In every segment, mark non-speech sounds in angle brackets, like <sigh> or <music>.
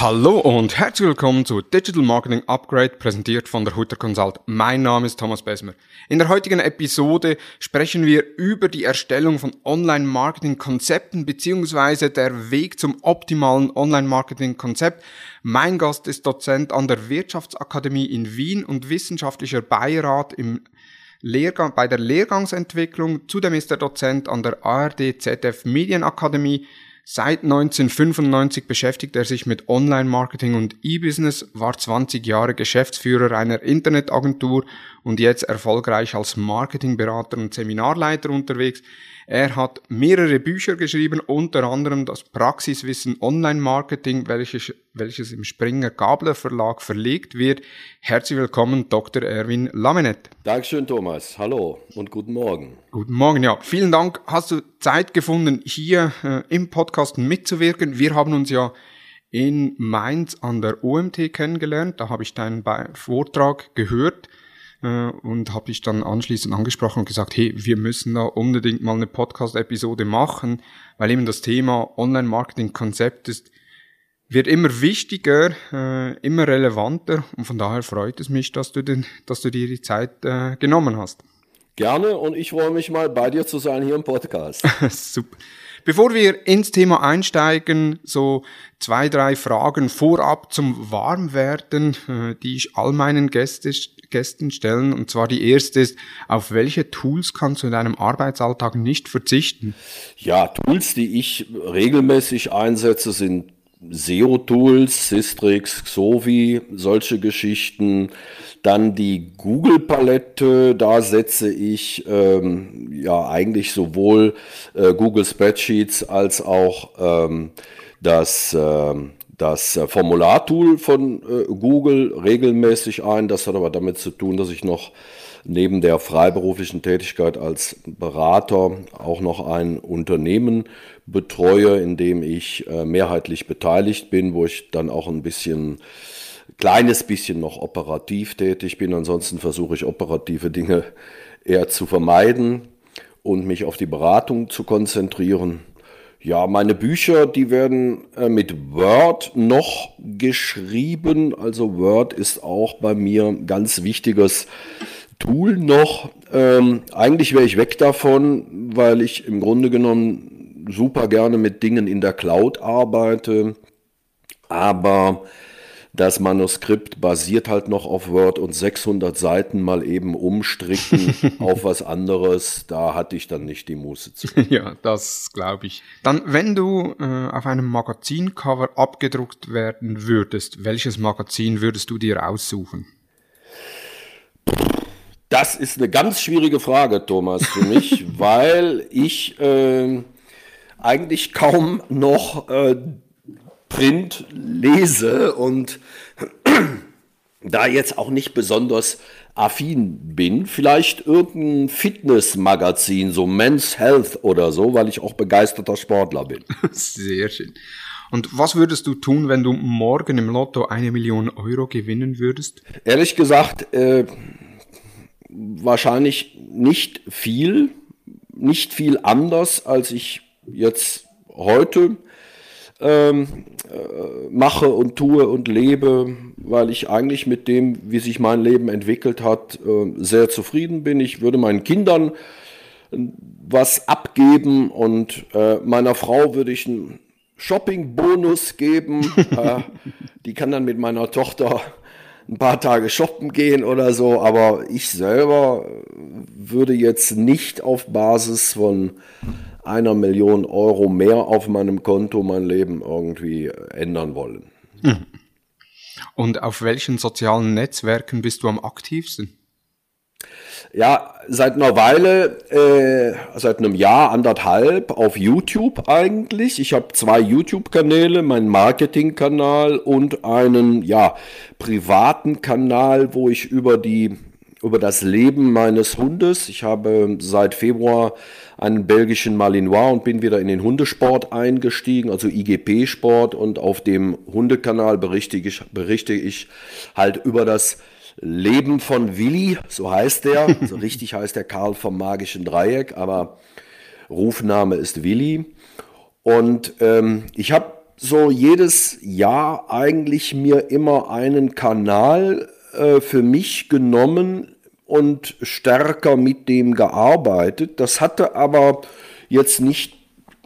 Hallo und herzlich willkommen zu Digital Marketing Upgrade, präsentiert von der Hutter Consult. Mein Name ist Thomas Besmer. In der heutigen Episode sprechen wir über die Erstellung von Online-Marketing-Konzepten beziehungsweise der Weg zum optimalen Online-Marketing-Konzept. Mein Gast ist Dozent an der Wirtschaftsakademie in Wien und wissenschaftlicher Beirat im Lehrgang, bei der Lehrgangsentwicklung. Zudem ist er Dozent an der ARD ZF Medienakademie Seit 1995 beschäftigt er sich mit Online-Marketing und E-Business, war 20 Jahre Geschäftsführer einer Internetagentur und jetzt erfolgreich als Marketingberater und Seminarleiter unterwegs. Er hat mehrere Bücher geschrieben, unter anderem das Praxiswissen Online-Marketing, welches, welches im Springer Gabler Verlag verlegt wird. Herzlich willkommen, Dr. Erwin Lamenet. Dankeschön, Thomas. Hallo und guten Morgen. Guten Morgen, ja. Vielen Dank. Hast du Zeit gefunden, hier äh, im Podcast mitzuwirken? Wir haben uns ja in Mainz an der OMT kennengelernt. Da habe ich deinen Vortrag gehört äh, und habe ich dann anschließend angesprochen und gesagt, hey, wir müssen da unbedingt mal eine Podcast-Episode machen, weil eben das Thema Online-Marketing-Konzept ist wird immer wichtiger, äh, immer relevanter und von daher freut es mich, dass du, den, dass du dir die Zeit äh, genommen hast. Gerne und ich freue mich mal bei dir zu sein hier im Podcast. <laughs> Super. Bevor wir ins Thema einsteigen, so zwei, drei Fragen vorab zum Warmwerden, äh, die ich all meinen Gäste, Gästen stellen. Und zwar die erste ist, auf welche Tools kannst du in deinem Arbeitsalltag nicht verzichten? Ja, Tools, die ich regelmäßig einsetze, sind SEO-Tools, Systrix, Xovi, solche Geschichten. Dann die Google-Palette, da setze ich ähm, ja eigentlich sowohl äh, Google Spreadsheets als auch ähm, das, äh, das Formulartool von äh, Google regelmäßig ein. Das hat aber damit zu tun, dass ich noch neben der freiberuflichen Tätigkeit als Berater auch noch ein Unternehmen betreue, in dem ich äh, mehrheitlich beteiligt bin, wo ich dann auch ein bisschen kleines bisschen noch operativ tätig bin. Ansonsten versuche ich operative Dinge eher zu vermeiden und mich auf die Beratung zu konzentrieren. Ja, meine Bücher, die werden äh, mit Word noch geschrieben. Also Word ist auch bei mir ein ganz wichtiges Tool noch. Ähm, eigentlich wäre ich weg davon, weil ich im Grunde genommen super gerne mit Dingen in der Cloud arbeite. Aber das Manuskript basiert halt noch auf Word und 600 Seiten mal eben umstricken <laughs> auf was anderes. Da hatte ich dann nicht die Muße zu. <laughs> Ja, das glaube ich. Dann, wenn du äh, auf einem Magazincover abgedruckt werden würdest, welches Magazin würdest du dir aussuchen? Das ist eine ganz schwierige Frage, Thomas, für mich, <laughs> weil ich äh, eigentlich kaum noch äh, Print lese und <clears throat> da jetzt auch nicht besonders affin bin, vielleicht irgendein Fitnessmagazin, so Men's Health oder so, weil ich auch begeisterter Sportler bin. <laughs> Sehr schön. Und was würdest du tun, wenn du morgen im Lotto eine Million Euro gewinnen würdest? Ehrlich gesagt, äh, wahrscheinlich nicht viel, nicht viel anders, als ich jetzt heute ähm, äh, mache und tue und lebe, weil ich eigentlich mit dem, wie sich mein Leben entwickelt hat, äh, sehr zufrieden bin. Ich würde meinen Kindern was abgeben und äh, meiner Frau würde ich einen Shopping-Bonus geben. <laughs> Äh, die kann dann mit meiner Tochter ein paar Tage shoppen gehen oder so, aber ich selber würde jetzt nicht auf Basis von einer Million Euro mehr auf meinem Konto mein Leben irgendwie ändern wollen. Hm. Und auf welchen sozialen Netzwerken bist du am aktivsten? Ja, seit einer Weile, äh, seit einem Jahr, anderthalb, auf YouTube eigentlich. Ich habe zwei YouTube-Kanäle, meinen Marketing-Kanal und einen, ja, privaten Kanal, wo ich über die, über das Leben meines Hundes, ich habe seit Februar einen belgischen Malinois und bin wieder in den Hundesport eingestiegen, also IGP-Sport und auf dem Hundekanal berichte ich, berichte ich halt über das Leben von Willi, so heißt der. <laughs> So richtig heißt der Karl vom magischen Dreieck, aber Rufname ist Willi. Und ähm, ich habe so jedes Jahr eigentlich mir immer einen Kanal äh, für mich genommen und stärker mit dem gearbeitet. Das hatte aber jetzt nicht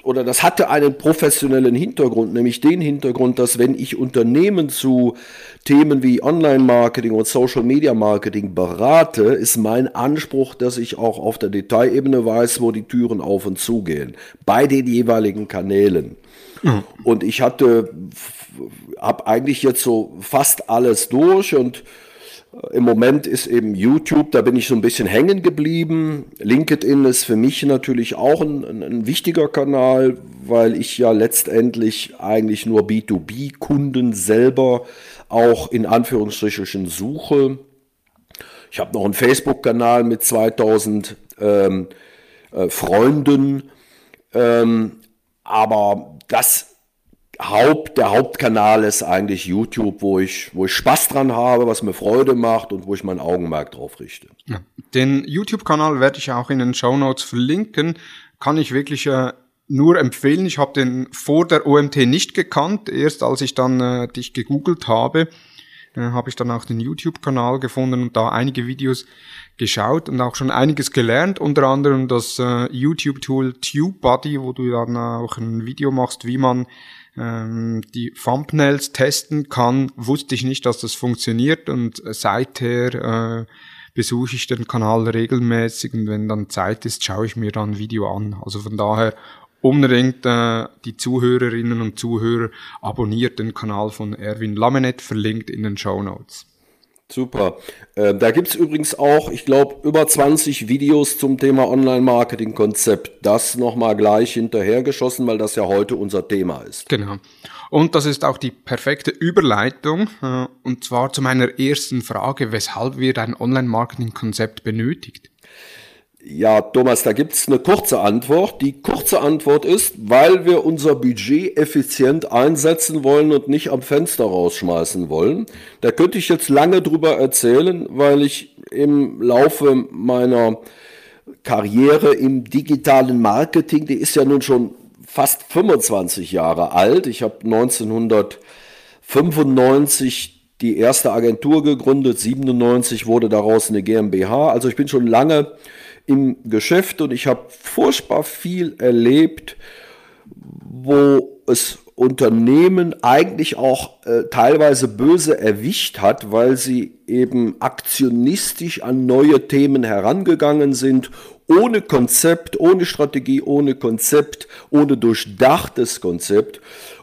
oder das hatte einen professionellen Hintergrund, nämlich den Hintergrund, dass wenn ich Unternehmen zu Themen wie Online-Marketing und Social-Media-Marketing berate, ist mein Anspruch, dass ich auch auf der Detailebene weiß, wo die Türen auf und zugehen, bei den jeweiligen Kanälen. Mhm. Und ich hatte, habe eigentlich jetzt so fast alles durch und im Moment ist eben YouTube, da bin ich so ein bisschen hängen geblieben. LinkedIn ist für mich natürlich auch ein, ein wichtiger Kanal, weil ich ja letztendlich eigentlich nur B2B-Kunden selber auch in Anführungsstrichen suche. Ich habe noch einen Facebook-Kanal mit 2000 ähm, äh, Freunden, ähm, aber das Haupt, der Hauptkanal ist eigentlich YouTube, wo ich, wo ich Spaß dran habe, was mir Freude macht und wo ich mein Augenmerk drauf richte. Den YouTube-Kanal werde ich auch in den Show Notes verlinken. Kann ich wirklich äh, nur empfehlen. Ich habe den vor der OMT nicht gekannt. Erst als ich dann äh, dich gegoogelt habe, äh, habe ich dann auch den YouTube-Kanal gefunden und da einige Videos geschaut und auch schon einiges gelernt, unter anderem das äh, YouTube-Tool TubeBuddy, wo du dann auch ein Video machst, wie man ähm, die Thumbnails testen kann, wusste ich nicht, dass das funktioniert und seither äh, besuche ich den Kanal regelmäßig und wenn dann Zeit ist, schaue ich mir dann ein Video an. Also von daher unbedingt äh, die Zuhörerinnen und Zuhörer abonniert den Kanal von Erwin Lamenet, verlinkt in den Show Notes. Super. Äh, da gibt es übrigens auch, ich glaube, über 20 Videos zum Thema Online-Marketing-Konzept. Das nochmal gleich hinterhergeschossen, weil das ja heute unser Thema ist. Genau. Und das ist auch die perfekte Überleitung, äh, und zwar zu meiner ersten Frage, weshalb wir ein Online-Marketing-Konzept benötigt. Ja, Thomas, da gibt's eine kurze Antwort. Die kurze Antwort ist, weil wir unser Budget effizient einsetzen wollen und nicht am Fenster rausschmeißen wollen. Da könnte ich jetzt lange drüber erzählen, weil ich im Laufe meiner Karriere im digitalen Marketing, die ist ja nun schon fast 25 Jahre alt. Ich habe 1995 die erste Agentur gegründet, 97 wurde daraus eine GmbH. Also ich bin schon lange im Geschäft und ich habe furchtbar viel erlebt, wo es Unternehmen eigentlich auch äh, teilweise böse erwischt hat, weil sie eben aktionistisch an neue Themen herangegangen sind, ohne Konzept, ohne Strategie, ohne Konzept, ohne durchdachtes Konzept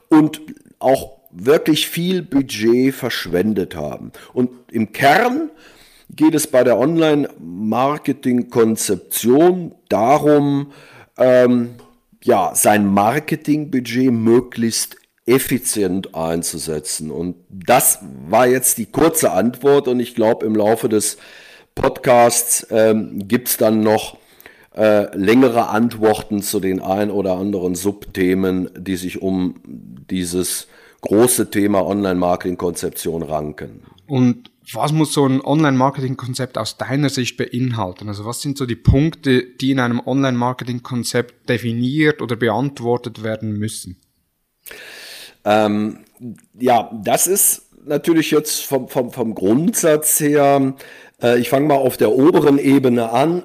und auch wirklich viel Budget verschwendet haben. Und im Kern geht es bei der Online-Marketing-Konzeption darum, ähm, ja, sein Marketingbudget möglichst effizient einzusetzen. Und das war jetzt die kurze Antwort und ich glaube, im Laufe des Podcasts ähm, gibt es dann noch äh, längere Antworten zu den ein oder anderen Subthemen, die sich um dieses große Thema Online-Marketing-Konzeption ranken. Und was muss so ein Online-Marketing-Konzept aus deiner Sicht beinhalten? Also was sind so die Punkte, die in einem Online-Marketing-Konzept definiert oder beantwortet werden müssen? Ähm, ja, das ist natürlich jetzt vom, vom, vom Grundsatz her, äh, ich fange mal auf der oberen Ebene an.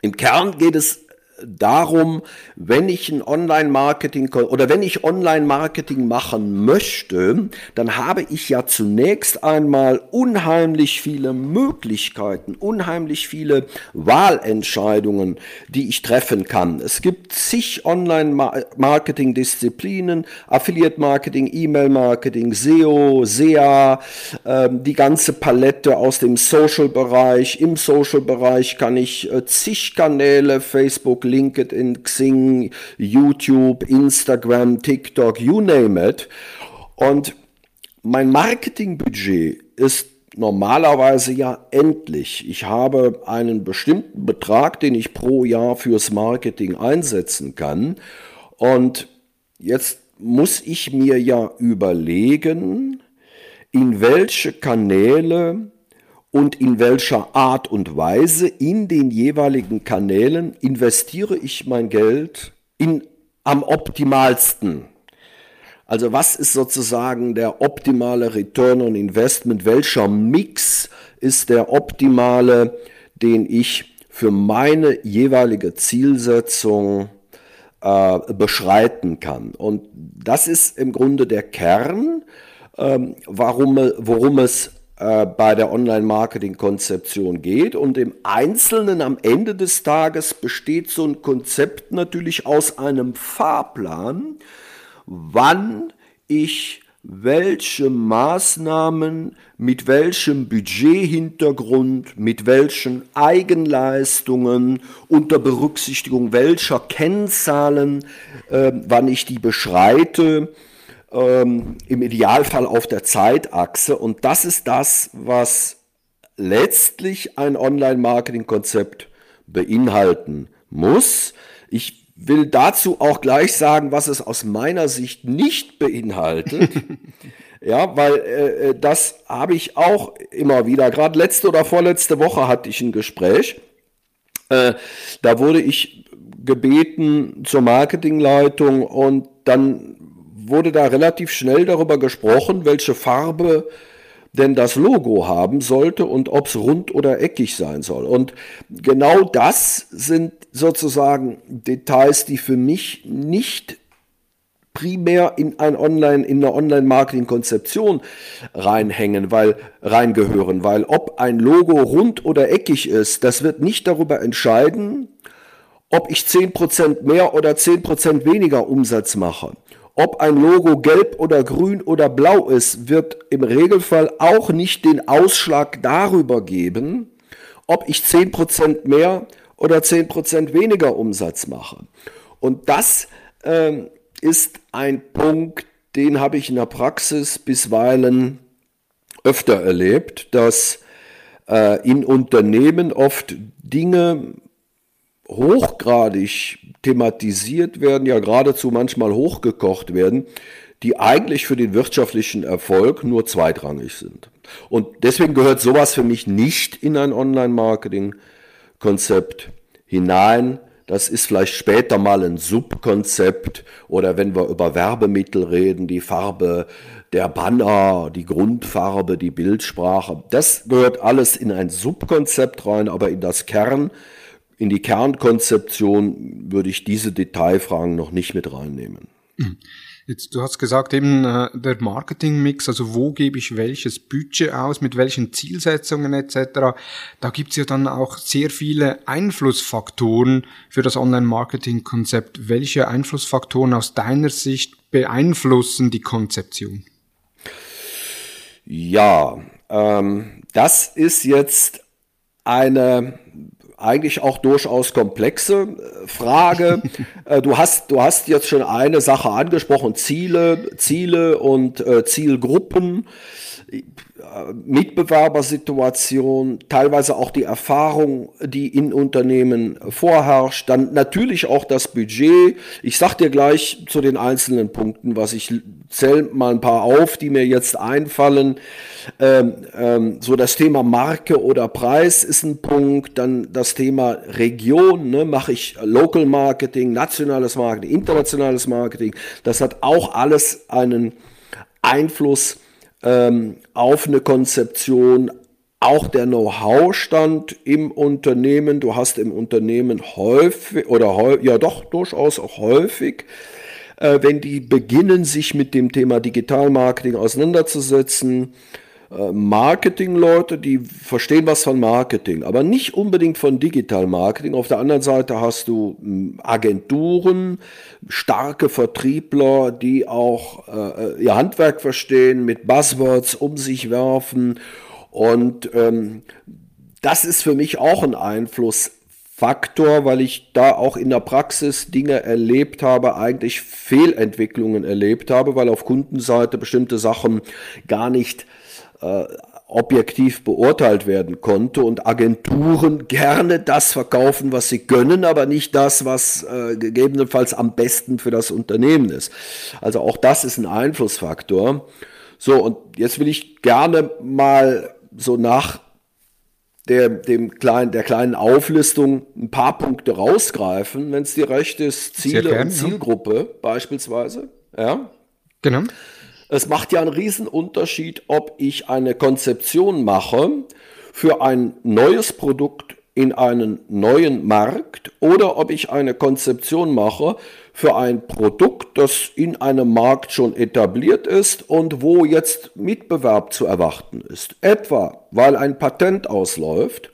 Im Kern geht es darum, wenn ich ein Online-Marketing oder wenn ich Online-Marketing machen möchte, dann habe ich ja zunächst einmal unheimlich viele Möglichkeiten, unheimlich viele Wahlentscheidungen, die ich treffen kann. Es gibt zig Online-Marketing-Disziplinen, Affiliate-Marketing, E-Mail-Marketing, SEO, SEA, äh, die ganze Palette aus dem Social-Bereich. Im Social-Bereich kann ich äh, zig Kanäle, Facebook, LinkedIn, Xing, YouTube, Instagram, TikTok, you name it. Und mein Marketingbudget ist normalerweise ja endlich. Ich habe einen bestimmten Betrag, den ich pro Jahr fürs Marketing einsetzen kann. Und jetzt muss ich mir ja überlegen, in welche Kanäle und in welcher Art und Weise in den jeweiligen Kanälen investiere ich mein Geld in, am optimalsten. Also was ist sozusagen der optimale Return on Investment? Welcher Mix ist der optimale, den ich für meine jeweilige Zielsetzung äh, beschreiten kann? Und das ist im Grunde der Kern, ähm, warum, worum es äh, bei der Online-Marketing-Konzeption geht. Und im Einzelnen am Ende des Tages besteht so ein Konzept natürlich aus einem Fahrplan, wann ich welche Maßnahmen mit welchem Budgethintergrund, mit welchen Eigenleistungen, unter Berücksichtigung welcher Kennzahlen, äh, wann ich die beschreite, ähm, im Idealfall auf der Zeitachse. Und das ist das, was letztlich ein Online-Marketing-Konzept beinhalten muss. Ich will dazu auch gleich sagen, was es aus meiner Sicht nicht beinhaltet. <laughs> ja, weil äh, äh, das habe ich auch immer wieder. Gerade letzte oder vorletzte Woche hatte ich ein Gespräch. Äh, da wurde ich gebeten zur Marketingleitung und dann wurde da relativ schnell darüber gesprochen, welche Farbe denn das Logo haben sollte und ob es rund oder eckig sein soll. Und genau das sind sozusagen Details, die für mich nicht primär in ein Online, in eine Online-Marketing-Konzeption reinhängen, weil reingehören, weil ob ein Logo rund oder eckig ist, das wird nicht darüber entscheiden, ob ich 10% mehr oder 10% weniger Umsatz mache. Ob ein Logo gelb oder grün oder blau ist, wird im Regelfall auch nicht den Ausschlag darüber geben, ob ich 10% mehr oder 10% weniger Umsatz mache. Und das ähm, ist ein Punkt, den habe ich in der Praxis bisweilen öfter erlebt, dass äh, in Unternehmen oft Dinge hochgradig thematisiert werden, ja geradezu manchmal hochgekocht werden, die eigentlich für den wirtschaftlichen Erfolg nur zweitrangig sind. Und deswegen gehört sowas für mich nicht in ein Online-Marketing-Konzept hinein. Das ist vielleicht später mal ein Subkonzept oder wenn wir über Werbemittel reden, die Farbe der Banner, die Grundfarbe, die Bildsprache. Das gehört alles in ein Subkonzept rein, aber in das Kern in die Kernkonzeption würde ich diese Detailfragen noch nicht mit reinnehmen. Jetzt, du hast gesagt eben äh, der Marketingmix, also wo gebe ich welches Budget aus, mit welchen Zielsetzungen etc. Da gibt's ja dann auch sehr viele Einflussfaktoren für das Online-Marketing-Konzept. Welche Einflussfaktoren aus deiner Sicht beeinflussen die Konzeption? Ja, ähm, das ist jetzt eine eigentlich auch durchaus komplexe äh, Frage. <laughs> Äh, du hast, du hast jetzt schon eine Sache angesprochen, Ziele, Ziele und äh, Zielgruppen. Mitbewerbersituation, teilweise auch die Erfahrung, die in Unternehmen vorherrscht, dann natürlich auch das Budget. Ich sag dir gleich zu den einzelnen Punkten, was ich zähle mal ein paar auf, die mir jetzt einfallen. Ähm, ähm, so das Thema Marke oder Preis ist ein Punkt, dann das Thema Region, ne, mache ich Local Marketing, nationales Marketing, internationales Marketing. Das hat auch alles einen Einfluss ähm, auf eine Konzeption, auch der Know-how-Stand im Unternehmen. Du hast im Unternehmen häufig oder ja doch durchaus auch häufig, äh, wenn die beginnen, sich mit dem Thema Digitalmarketing auseinanderzusetzen, Marketingleute, die verstehen was von Marketing, aber nicht unbedingt von Digital Marketing. Auf der anderen Seite hast du hm, Agenturen, starke Vertriebler, die auch äh, ihr Handwerk verstehen, mit Buzzwords um sich werfen. Und ähm, das ist für mich auch ein Einflussfaktor, weil ich da auch in der Praxis Dinge erlebt habe, eigentlich Fehlentwicklungen erlebt habe, weil auf Kundenseite bestimmte Sachen gar nicht äh, objektiv beurteilt werden konnte und Agenturen gerne das verkaufen, was sie können, aber nicht das, was äh, gegebenenfalls am besten für das Unternehmen ist. Also auch das ist ein Einflussfaktor. So, und jetzt will ich gerne mal so nach der, dem kleinen, der kleinen Auflistung ein paar Punkte rausgreifen, wenn es dir recht ist, Ziele gern, und Zielgruppe ja. beispielsweise. Ja. Genau. Es macht ja einen Riesenunterschied, ob ich eine Konzeption mache für ein neues Produkt in einen neuen Markt oder ob ich eine Konzeption mache für ein Produkt, das in einem Markt schon etabliert ist und wo jetzt Mitbewerb zu erwarten ist. Etwa weil ein Patent ausläuft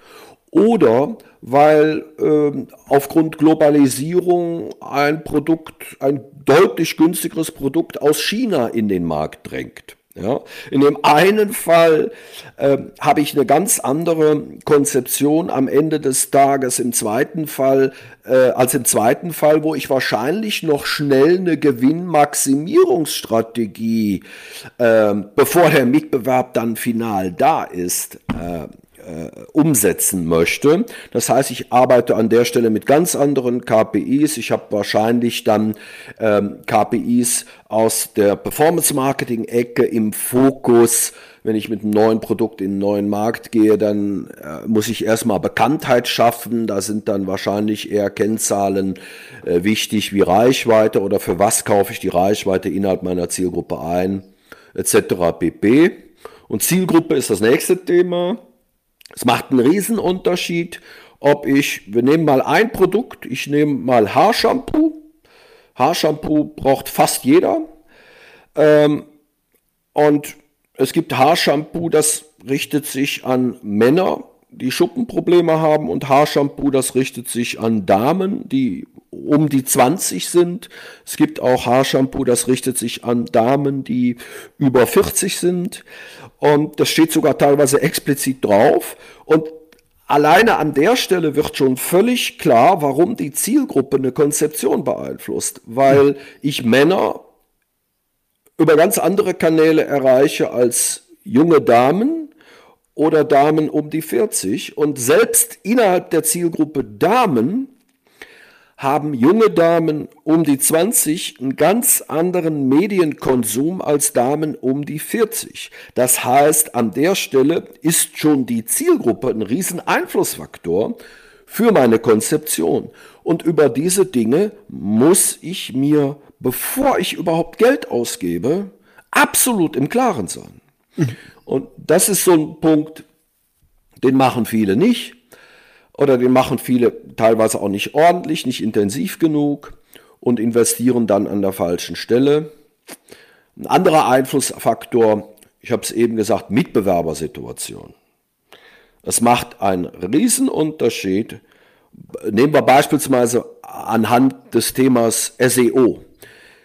oder weil äh, aufgrund Globalisierung ein Produkt, ein deutlich günstigeres Produkt aus China in den Markt drängt. Ja, in dem einen Fall äh, habe ich eine ganz andere Konzeption am Ende des Tages, im zweiten Fall äh, als im zweiten Fall, wo ich wahrscheinlich noch schnell eine Gewinnmaximierungsstrategie, äh, bevor der Mitbewerb dann final da ist, äh, umsetzen möchte. Das heißt, ich arbeite an der Stelle mit ganz anderen KPIs. Ich habe wahrscheinlich dann ähm, KPIs aus der Performance-Marketing-Ecke im Fokus. Wenn ich mit einem neuen Produkt in einen neuen Markt gehe, dann äh, muss ich erstmal Bekanntheit schaffen. Da sind dann wahrscheinlich eher Kennzahlen äh, wichtig wie Reichweite oder für was kaufe ich die Reichweite innerhalb meiner Zielgruppe ein, etc. pp. Und Zielgruppe ist das nächste Thema. Es macht einen Riesenunterschied, ob ich, wir nehmen mal ein Produkt, ich nehme mal Haarshampoo. Haarshampoo braucht fast jeder. Ähm, und es gibt Haarshampoo, das richtet sich an Männer, die Schuppenprobleme haben und Haarshampoo, das richtet sich an Damen, die um die 20 sind. Es gibt auch Haarshampoo, das richtet sich an Damen, die über 40 sind. Und das steht sogar teilweise explizit drauf. Und alleine an der Stelle wird schon völlig klar, warum die Zielgruppe eine Konzeption beeinflusst. Weil ich Männer über ganz andere Kanäle erreiche als junge Damen oder Damen um die 40. Und selbst innerhalb der Zielgruppe Damen haben junge Damen um die 20 einen ganz anderen Medienkonsum als Damen um die 40. Das heißt, an der Stelle ist schon die Zielgruppe ein riesen Einflussfaktor für meine Konzeption. Und über diese Dinge muss ich mir, bevor ich überhaupt Geld ausgebe, absolut im Klaren sein. Und das ist so ein Punkt, den machen viele nicht oder den machen viele teilweise auch nicht ordentlich, nicht intensiv genug und investieren dann an der falschen Stelle. Ein anderer Einflussfaktor, ich habe es eben gesagt, Mitbewerbersituation. Es macht einen Riesenunterschied. Nehmen wir beispielsweise anhand des Themas SEO.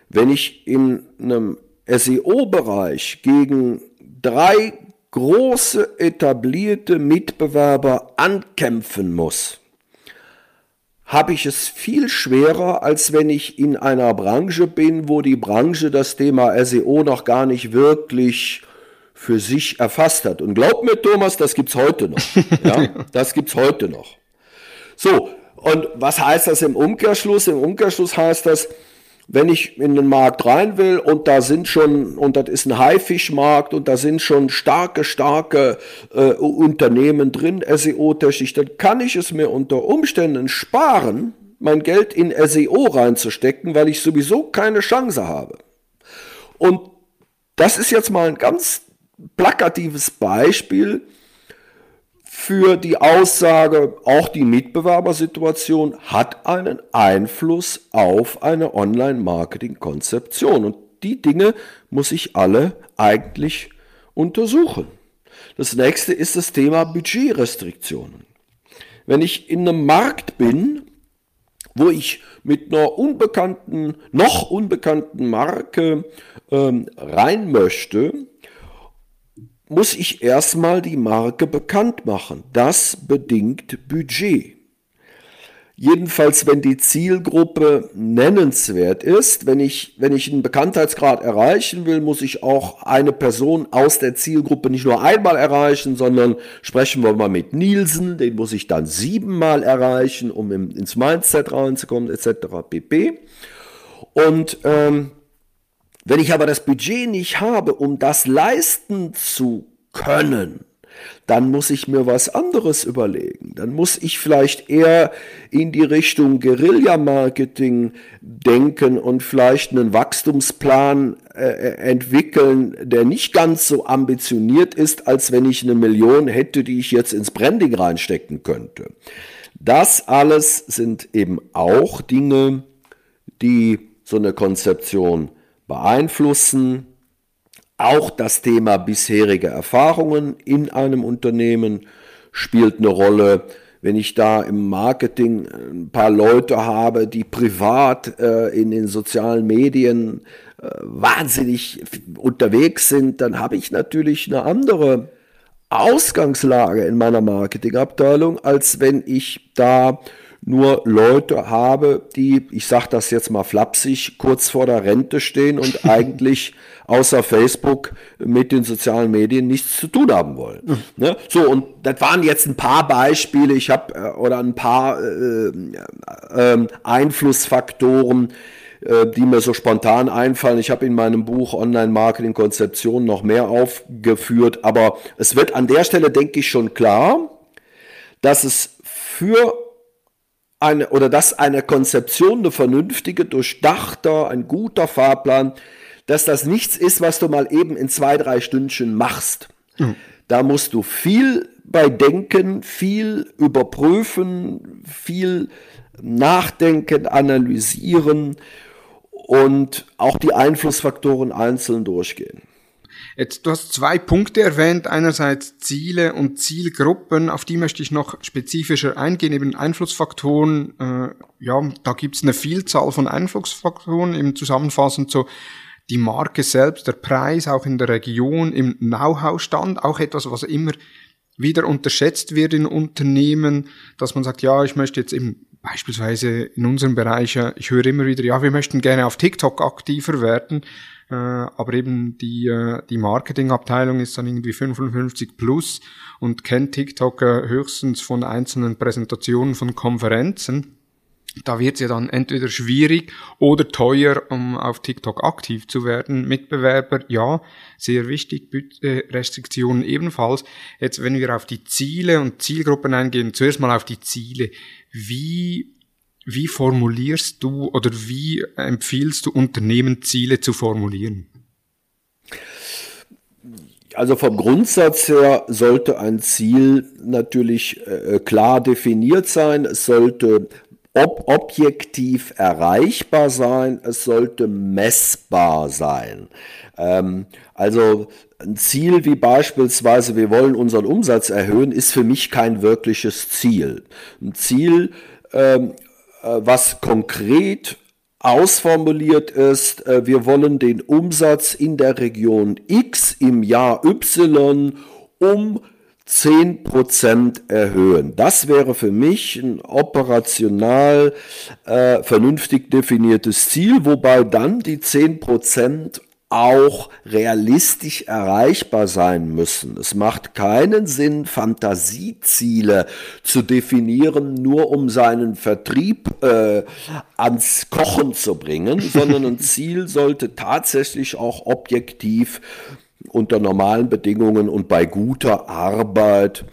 Wenn ich in einem SEO-Bereich gegen drei große etablierte Mitbewerber ankämpfen muss, habe ich es viel schwerer, als wenn ich in einer Branche bin, wo die Branche das Thema SEO noch gar nicht wirklich für sich erfasst hat. Und glaub mir, Thomas, das gibt's heute noch. <laughs> Ja, das gibt's heute noch. So. Und was heißt das im Umkehrschluss? Im Umkehrschluss heißt das, wenn ich in den Markt rein will und da sind schon, und das ist ein Haifischmarkt und da sind schon starke, starke äh, Unternehmen drin, SEO-technisch, dann kann ich es mir unter Umständen sparen, mein Geld in SEO reinzustecken, weil ich sowieso keine Chance habe. Und das ist jetzt mal ein ganz plakatives Beispiel, für die Aussage, auch die Mitbewerbersituation hat einen Einfluss auf eine Online-Marketing-Konzeption. Und die Dinge muss ich alle eigentlich untersuchen. Das nächste ist das Thema Budgetrestriktionen. Wenn ich in einem Markt bin, wo ich mit einer unbekannten, noch unbekannten Marke ähm, rein möchte, muss ich erstmal die Marke bekannt machen. Das bedingt Budget. Jedenfalls, wenn die Zielgruppe nennenswert ist, wenn ich, wenn ich einen Bekanntheitsgrad erreichen will, muss ich auch eine Person aus der Zielgruppe nicht nur einmal erreichen, sondern sprechen wir mal mit Nielsen, den muss ich dann siebenmal erreichen, um ins Mindset reinzukommen, etc. pp. Und ähm, wenn ich aber das Budget nicht habe, um das leisten zu können, dann muss ich mir was anderes überlegen. Dann muss ich vielleicht eher in die Richtung Guerilla-Marketing denken und vielleicht einen Wachstumsplan äh, entwickeln, der nicht ganz so ambitioniert ist, als wenn ich eine Million hätte, die ich jetzt ins Branding reinstecken könnte. Das alles sind eben auch Dinge, die so eine Konzeption beeinflussen, auch das Thema bisherige Erfahrungen in einem Unternehmen spielt eine Rolle. Wenn ich da im Marketing ein paar Leute habe, die privat äh, in den sozialen Medien äh, wahnsinnig unterwegs sind, dann habe ich natürlich eine andere Ausgangslage in meiner Marketingabteilung, als wenn ich da nur Leute habe, die, ich sage das jetzt mal flapsig, kurz vor der Rente stehen und <laughs> eigentlich außer Facebook mit den sozialen Medien nichts zu tun haben wollen. Mhm. Ne? So, und das waren jetzt ein paar Beispiele, ich habe, äh, oder ein paar äh, äh, Einflussfaktoren, die mir so spontan einfallen. Ich habe in meinem Buch Online-Marketing-Konzeption noch mehr aufgeführt, aber es wird an der Stelle, denke ich, schon klar, dass es für eine, oder dass eine Konzeption, eine vernünftige, durchdachter, ein guter Fahrplan, dass das nichts ist, was du mal eben in zwei, drei Stündchen machst. Mhm. Da musst du viel bei denken, viel überprüfen, viel nachdenken, analysieren und auch die Einflussfaktoren einzeln durchgehen. Jetzt, du hast zwei Punkte erwähnt. Einerseits Ziele und Zielgruppen, auf die möchte ich noch spezifischer eingehen, eben Einflussfaktoren. Äh, ja, da gibt es eine Vielzahl von Einflussfaktoren, eben zusammenfassend so die Marke selbst, der Preis, auch in der Region, im Know-how-Stand, auch etwas, was immer wieder unterschätzt wird in Unternehmen, dass man sagt, ja, ich möchte jetzt eben beispielsweise in unserem Bereich, ich höre immer wieder, ja, wir möchten gerne auf TikTok aktiver werden. Äh, aber eben die, äh, die Marketingabteilung ist dann irgendwie 55 plus und kennt TikTok äh, höchstens von einzelnen Präsentationen von Konferenzen. Da wird es ja dann entweder schwierig oder teuer, um auf TikTok aktiv zu werden. Mitbewerber, ja, sehr wichtig, Restriktionen ebenfalls. Jetzt, wenn wir auf die Ziele und Zielgruppen eingehen, zuerst mal auf die Ziele. Wie wie formulierst du oder wie empfiehlst du Unternehmen Ziele zu formulieren? Also vom Grundsatz her sollte ein Ziel natürlich äh, klar definiert sein. Es sollte ob objektiv erreichbar sein, es sollte messbar sein. Ähm, also ein Ziel wie beispielsweise, wir wollen unseren Umsatz erhöhen, ist für mich kein wirkliches Ziel. Ein Ziel ähm, äh, was konkret ausformuliert ist, äh, wir wollen den Umsatz in der Region X im Jahr Y um 10% erhöhen. Das wäre für mich ein operational äh, vernünftig definiertes Ziel, wobei dann die 10% auch realistisch erreichbar sein müssen. Es macht keinen Sinn, Fantasieziele zu definieren, nur um seinen Vertrieb äh, ans Kochen zu bringen, <laughs> sondern ein Ziel sollte tatsächlich auch objektiv unter normalen Bedingungen und bei guter Arbeit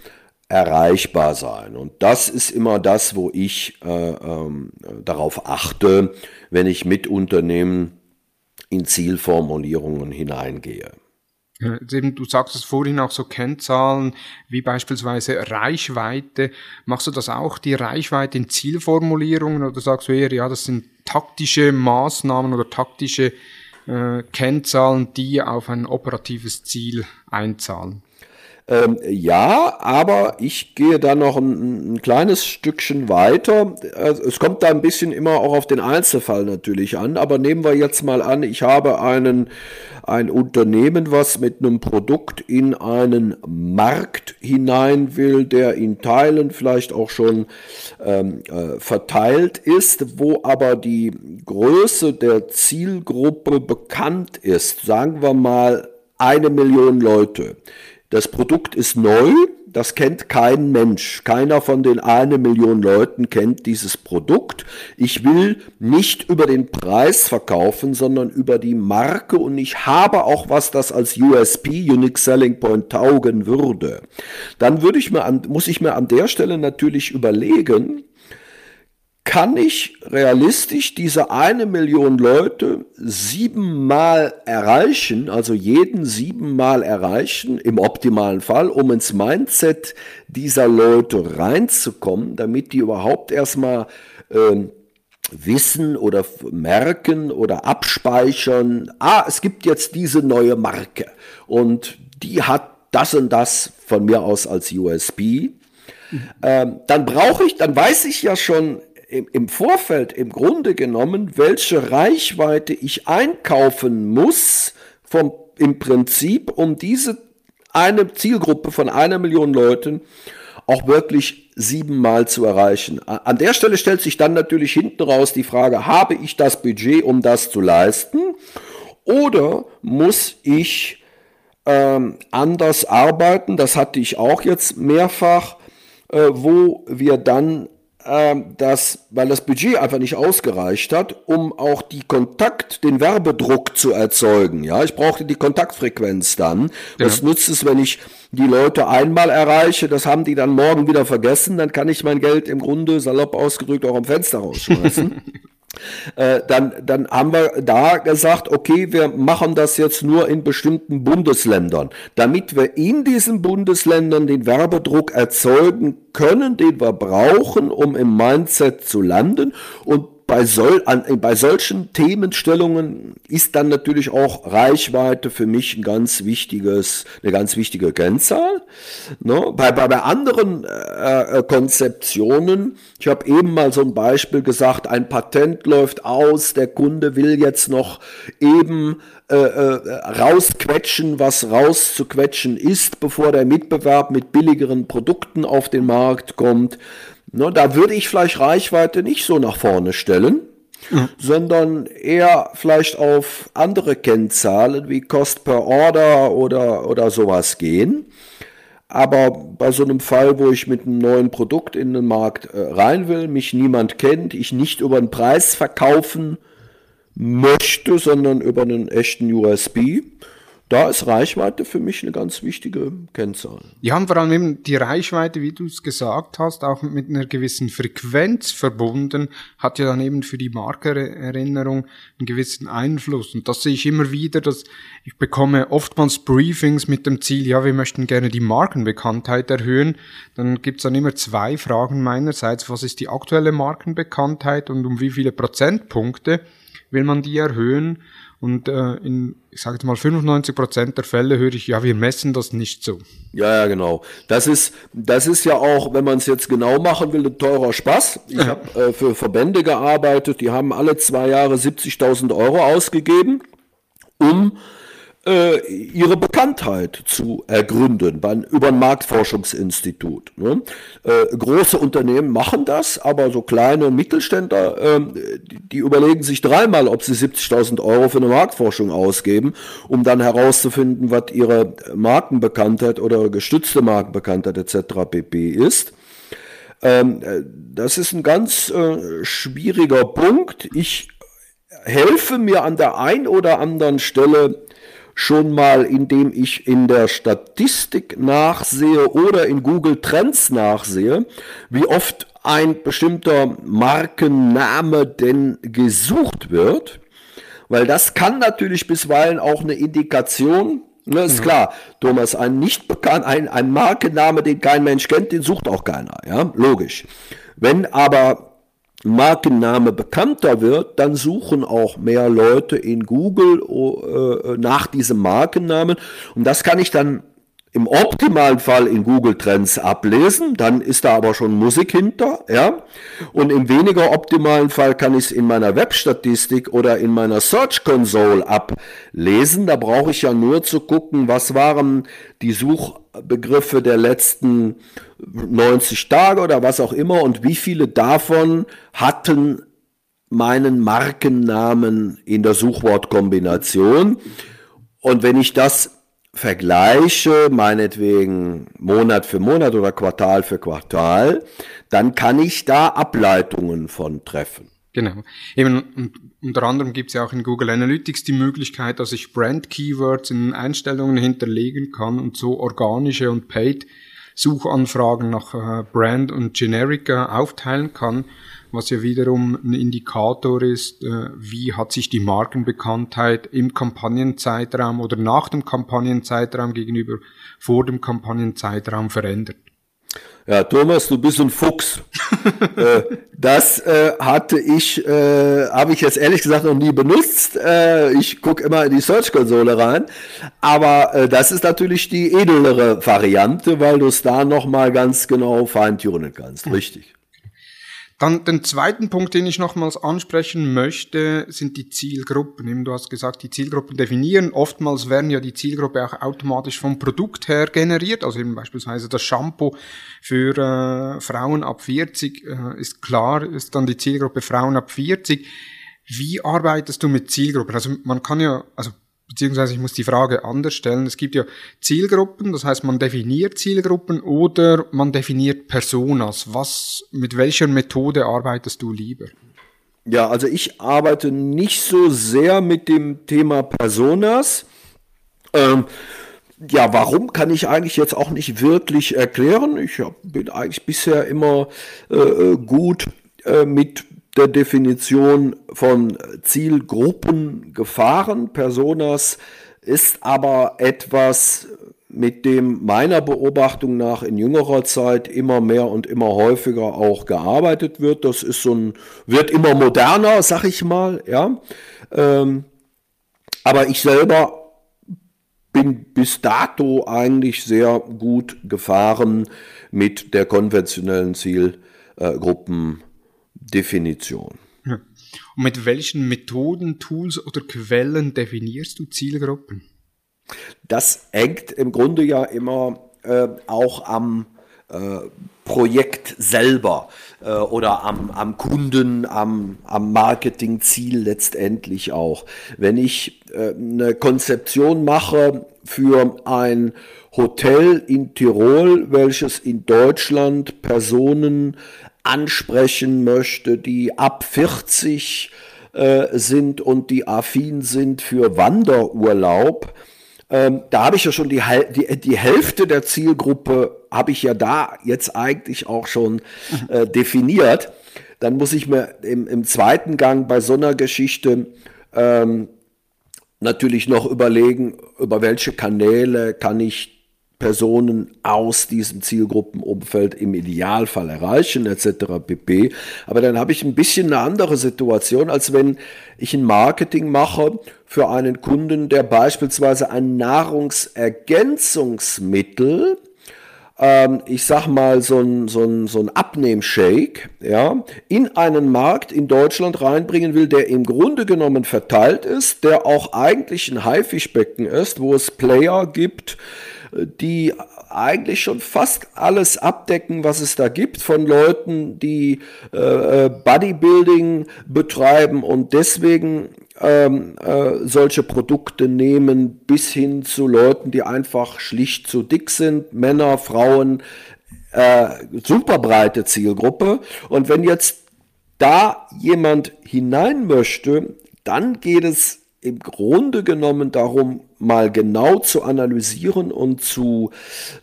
erreichbar sein. Und das ist immer das, wo ich äh, äh, darauf achte, wenn ich mit Unternehmen in Zielformulierungen hineingehe. Du sagst es vorhin auch so Kennzahlen wie beispielsweise Reichweite. Machst du das auch, die Reichweite in Zielformulierungen oder sagst du eher, ja, das sind taktische Maßnahmen oder taktische äh, Kennzahlen, die auf ein operatives Ziel einzahlen? Ähm, ja, aber ich gehe da noch ein, ein, kleines Stückchen weiter. Also es kommt da ein bisschen immer auch auf den Einzelfall natürlich an, aber nehmen wir jetzt mal an, ich habe einen, ein Unternehmen, was mit einem Produkt in einen Markt hinein will, der in Teilen vielleicht auch schon ähm, äh, verteilt ist, wo aber die Größe der Zielgruppe bekannt ist, sagen wir mal eine Million Leute Das Produkt ist neu, das kennt kein Mensch. Keiner von den eine Million Leuten kennt dieses Produkt. Ich will nicht über den Preis verkaufen, sondern über die Marke und ich habe auch was, das als USP, Unique Selling Point, taugen würde. Dann würde ich mir an, muss ich mir an der Stelle natürlich überlegen, kann ich realistisch diese eine Million Leute siebenmal erreichen, also jeden siebenmal erreichen, im optimalen Fall, um ins Mindset dieser Leute reinzukommen, damit die überhaupt erstmal äh, wissen oder merken oder abspeichern, ah, es gibt jetzt diese neue Marke und die hat das und das von mir aus als USB. Mhm. Ähm, dann brauche ich, dann weiß ich ja schon, im, im Vorfeld im Grunde genommen, welche Reichweite ich einkaufen muss, vom, im Prinzip, um diese eine Zielgruppe von einer Million Leuten auch wirklich siebenmal zu erreichen. An der Stelle stellt sich dann natürlich hinten raus die Frage, habe ich das Budget, um das zu leisten? Oder muss ich ähm, anders arbeiten? Das hatte ich auch jetzt mehrfach, äh, wo wir dann dass, weil das Budget einfach nicht ausgereicht hat, um auch die Kontakt, den Werbedruck zu erzeugen. Ja, ich brauchte die Kontaktfrequenz dann. Ja. Was nützt es, wenn ich die Leute einmal erreiche, das haben die dann morgen wieder vergessen, dann kann ich mein Geld im Grunde salopp ausgedrückt auch am Fenster rausschmeißen. <laughs> Äh, dann, dann haben wir da gesagt, okay, wir machen das jetzt nur in bestimmten Bundesländern, damit wir in diesen Bundesländern den Werbedruck erzeugen können, den wir brauchen, um im Mindset zu landen und bei, sol an, bei solchen Themenstellungen ist dann natürlich auch Reichweite für mich ein ganz wichtiges, eine ganz wichtige Kennzahl. Ne? Bei, bei, bei anderen äh, äh, Konzeptionen, ich habe eben mal so ein Beispiel gesagt, ein Patent läuft aus, der Kunde will jetzt noch eben äh, äh, rausquetschen, was rauszuquetschen ist, bevor der Mitbewerb mit billigeren Produkten auf den Markt kommt. Ne, da würde ich vielleicht Reichweite nicht so nach vorne stellen, mhm. sondern eher vielleicht auf andere Kennzahlen wie Cost per Order oder, oder sowas gehen. Aber bei so einem Fall, wo ich mit einem neuen Produkt in den Markt äh, rein will, mich niemand kennt, ich nicht über den Preis verkaufen möchte, sondern über einen echten USB, da ist Reichweite für mich eine ganz wichtige Kennzahl. Ja, und vor allem eben die Reichweite, wie du es gesagt hast, auch mit einer gewissen Frequenz verbunden, hat ja dann eben für die Markererinnerung einen gewissen Einfluss. Und das sehe ich immer wieder, dass ich bekomme oftmals Briefings mit dem Ziel, ja, wir möchten gerne die Markenbekanntheit erhöhen. Dann gibt's dann immer zwei Fragen meinerseits. Was ist die aktuelle Markenbekanntheit und um wie viele Prozentpunkte will man die erhöhen? Und äh, in, ich sage mal, 95 Prozent der Fälle höre ich, ja, wir messen das nicht so. Ja, ja, genau. Das ist, das ist ja auch, wenn man es jetzt genau machen will, ein teurer Spaß. Ich habe äh, für Verbände gearbeitet, die haben alle zwei Jahre 70.000 Euro ausgegeben, um äh, ihre Bekanntheit zu ergründen bei, über ein Marktforschungsinstitut. Ne? Äh, große Unternehmen machen das, aber so kleine Mittelständler, äh, die, die, überlegen sich dreimal, ob sie 70.000 Euro für eine Marktforschung ausgeben, um dann herauszufinden, was ihre Markenbekanntheit oder gestützte Markenbekanntheit etc. pp. ist. Ähm, äh, das ist ein ganz äh, schwieriger Punkt. Ich helfe mir an der einen oder anderen Stelle schon mal, indem ich in der Statistik nachsehe oder in Google Trends nachsehe, wie oft ein bestimmter Markenname denn gesucht wird, weil das kann natürlich bisweilen auch eine Indikation Ne, ist mhm. klar, Thomas, ein nicht bekannt, ein, ein Markenname, den kein Mensch kennt, den sucht auch keiner, ja, logisch. Wenn aber Markenname bekannter wird, dann suchen auch mehr Leute in Google äh, nach diesem Markennamen. Und das kann ich dann im optimalen Fall in Google Trends ablesen, dann ist da aber schon Musik hinter, ja. Und im weniger optimalen Fall kann ich es in meiner Webstatistik oder in meiner Search Console ablesen. Da brauche ich ja nur zu gucken, was waren die Suchbegriffe der letzten 90 Tage oder was auch immer und wie viele davon hatten meinen Markennamen in der Suchwortkombination. Und wenn ich das vergleiche, meinetwegen Monat für Monat oder Quartal für Quartal, dann kann ich da Ableitungen von treffen. Genau. Eben, unter anderem gibt es ja auch in Google Analytics die Möglichkeit, dass ich Brand-Keywords in Einstellungen hinterlegen kann und so organische und Paid Suchanfragen nach äh, Brand und Generica aufteilen kann, was ja wiederum ein Indikator ist, äh, wie hat sich die Markenbekanntheit im Kampagnenzeitraum oder nach dem Kampagnenzeitraum gegenüber vor dem Kampagnenzeitraum verändert. Ja, Thomas, du bist ein Fuchs. <laughs> äh, das äh, hatte ich, äh, habe ich jetzt ehrlich gesagt noch nie benutzt. Äh, ich gucke immer in die Search-Konsole rein. Aber äh, das ist natürlich die edlere Variante, weil du es da nochmal ganz genau feintunen kannst. Richtig. Dann den zweiten Punkt, den ich nochmals ansprechen möchte, sind die Zielgruppen. du hast gesagt, die Zielgruppen definieren. Oftmals werden ja die Zielgruppe auch automatisch vom Produkt her generiert. Also eben beispielsweise das Shampoo für äh, Frauen ab 40 äh, ist klar, ist dann die Zielgruppe Frauen ab 40. Wie arbeitest du mit Zielgruppen? Also man kann ja, also beziehungsweise ich muss die Frage anders stellen. Es gibt ja Zielgruppen, das heißt, man definiert Zielgruppen oder man definiert Personas. Was, mit welcher Methode arbeitest du lieber? Ja, also ich arbeite nicht so sehr mit dem Thema Personas. Ähm, ja, warum kann ich eigentlich jetzt auch nicht wirklich erklären. Ich bin eigentlich bisher immer äh, äh gut äh, mit der Definition von Zielgruppen gefahren. Personas ist aber etwas, mit dem meiner Beobachtung nach in jüngerer Zeit immer mehr und immer häufiger auch gearbeitet wird. Das ist so ein, wird immer moderner, sag ich mal, ja. Ähm, aber ich selber bin bis dato eigentlich sehr gut gefahren mit der konventionellen Zielgruppen. Definition. Und mit welchen Methoden, Tools oder Quellen definierst du Zielgruppen? Das hängt im Grunde ja immer äh, auch am äh, Projekt selber äh, oder am, am Kunden, am, am Marketingziel letztendlich auch. Wenn ich äh, eine Konzeption mache für ein Hotel in Tirol, welches in Deutschland Personen ansprechen möchte, die ab 40 äh, sind und die affin sind für Wanderurlaub. Ähm, da habe ich ja schon die, die, die Hälfte der Zielgruppe, habe ich ja da jetzt eigentlich auch schon äh, definiert. Dann muss ich mir im, im zweiten Gang bei so einer Geschichte ähm, natürlich noch überlegen, über welche Kanäle kann ich Personen aus diesem Zielgruppenumfeld im Idealfall erreichen etc. pp. Aber dann habe ich ein bisschen eine andere Situation, als wenn ich ein Marketing mache für einen Kunden, der beispielsweise ein Nahrungsergänzungsmittel ähm, ich sag mal, so ein, so ein, so ein Abnehmshake, ja, in einen Markt in Deutschland reinbringen will, der im Grunde genommen verteilt ist, der auch eigentlich ein Haifischbecken ist, wo es Player gibt, die eigentlich schon fast alles abdecken, was es da gibt, von Leuten, die äh, äh, Bodybuilding betreiben und deswegen ähm, äh, solche Produkte nehmen, bis hin zu Leuten, die einfach schlicht zu dick sind, Männer, Frauen, äh, super breite Zielgruppe. Und wenn jetzt da jemand hinein möchte, dann geht es im Grunde genommen darum, mal genau zu analysieren und zu,